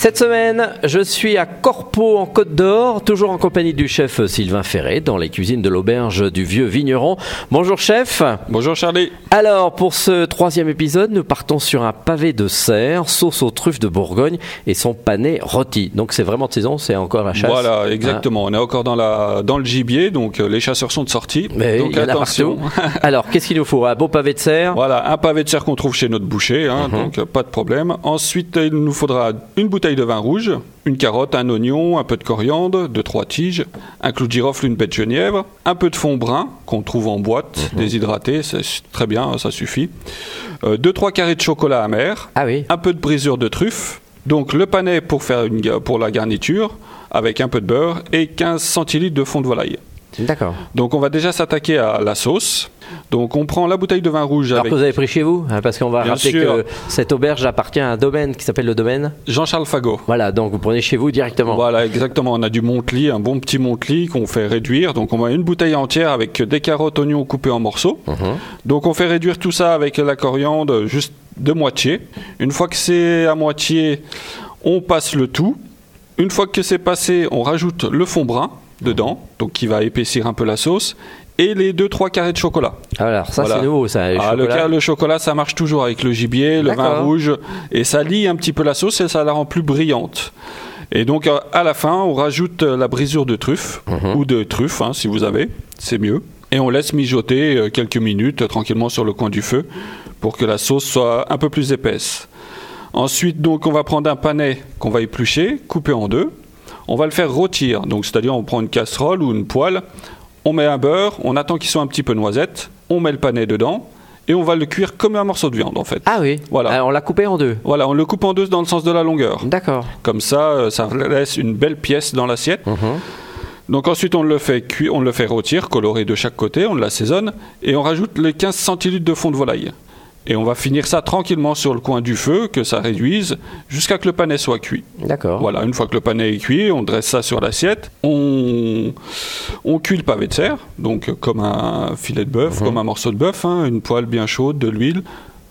Cette semaine, je suis à Corpeau en Côte d'Or, toujours en compagnie du chef Sylvain Ferré dans les cuisines de l'auberge du Vieux Vigneron. Bonjour chef. Bonjour Charlie. Alors pour ce troisième épisode, nous partons sur un pavé de serre, sauce aux truffes de Bourgogne et son pané rôti. Donc c'est vraiment de saison, c'est encore la chasse. Voilà, exactement. On est encore dans, la, dans le gibier, donc euh, les chasseurs sont de sortie. Mais donc il y en a attention. Alors qu'est-ce qu'il nous faut? Un beau pavé de serre? Voilà, un pavé de serre qu'on trouve chez notre boucher, hein, Mhm. donc euh, pas de problème. Ensuite, il nous faudra une bouteille de vin rouge, une carotte, un oignon, un peu de coriandre, deux trois tiges, un clou de girofle, une baie de genièvre, un peu de fond brun qu'on trouve en boîte, Mhm. déshydraté, c'est très bien, ça suffit. Euh, deux trois carrés de chocolat amer, Ah oui. un peu de brisure de truffe, donc le panais pour, faire une, pour la garniture, avec un peu de beurre, et 15 centilitres de fond de volaille. D'accord. Donc on va déjà s'attaquer à la sauce. Donc on prend la bouteille de vin rouge Alors avec que vous avez pris chez vous, hein, parce qu'on va Bien rappeler sûr. que cette auberge appartient à un domaine qui s'appelle le domaine. Jean-Charles Fagot. Voilà, donc vous prenez chez vous directement. Voilà, exactement. On a du Montely, un bon petit Montely qu'on fait réduire. Donc on met une bouteille entière avec des carottes, oignons coupés en morceaux. Mhm. Donc on fait réduire tout ça avec la coriandre juste de moitié. Une fois que c'est à moitié, on passe le tout. Une fois que c'est passé, on rajoute le fond brun dedans, donc qui va épaissir un peu la sauce, et les 2-3 carrés de chocolat. Alors ça Voilà. c'est nouveau, ça. le Ah, le, chocolat. ca- le chocolat, ça marche toujours avec le gibier, le vin rouge, et ça lie un petit peu la sauce et ça la rend plus brillante. Et donc à la fin, on rajoute euh, la brisure de truffe, Mhm. ou de truffe, hein, si vous avez, c'est mieux. Et on laisse mijoter euh, quelques minutes euh, tranquillement sur le coin du feu pour que la sauce soit un peu plus épaisse. Ensuite, donc, on va prendre un panais qu'on va éplucher, couper en deux. On va le faire rôtir, donc c'est-à-dire on prend une casserole ou une poêle, on met un beurre, on attend qu'il soit un petit peu noisette, on met le panais dedans et on va le cuire comme un morceau de viande en fait. Ah oui. Voilà. Alors, on l'a coupé en deux. Voilà, on le coupe en deux dans le sens de la longueur. D'accord. Comme ça, euh, ça laisse une belle pièce dans l'assiette. Mhm. Donc ensuite, on le fait cuire, on le fait rôtir, coloré de chaque côté, on l'assaisonne et on rajoute les 15 centilitres de fond de volaille. Et on va finir ça tranquillement sur le coin du feu, que ça réduise, jusqu'à que le panais soit cuit. D'accord. Voilà, une fois que le panais est cuit, on dresse ça sur l'assiette. On, on cuit le pavé de serre, donc comme un filet de bœuf, comme un morceau de bœuf, hein, une poêle bien chaude, de l'huile,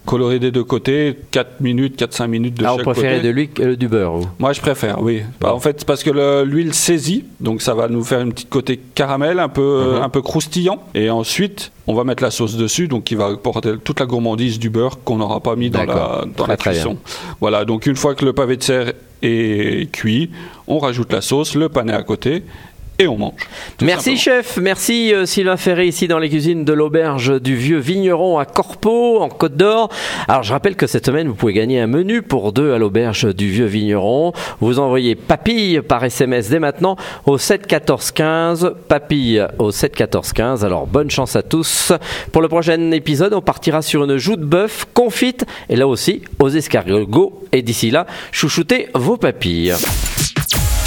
coloré des deux côtés, 4 minutes, 4-5 minutes de ah, on chaque préférait côté. de l'huile que du beurre. Moi, je préfère, oui. Bah, en fait, c'est parce que le- l'huile saisit, donc ça va nous faire une petite côté caramel, un peu, Mhm. un peu croustillant. Et ensuite, on va mettre la sauce dessus, donc qui va apporter toute la gourmandise du beurre qu'on n'aura pas mis dans la, dans la cuisson. Voilà, donc une fois que le pavé de serre est cuit, on rajoute la sauce, le panais à côté, et on mange. Merci simplement. chef, merci euh, Sylvain Ferré ici dans les cuisines de l'auberge du vieux vigneron à Corpeau en Côte d'Or. Alors je rappelle que cette semaine vous pouvez gagner un menu pour deux à l'auberge du vieux vigneron. Vous envoyez papille par SMS dès maintenant au 7 14 15, papille au 7 14 15. Alors bonne chance à tous. Pour le prochain épisode, on partira sur une joue de bœuf confite et là aussi aux escargots et d'ici là, chouchoutez vos papilles.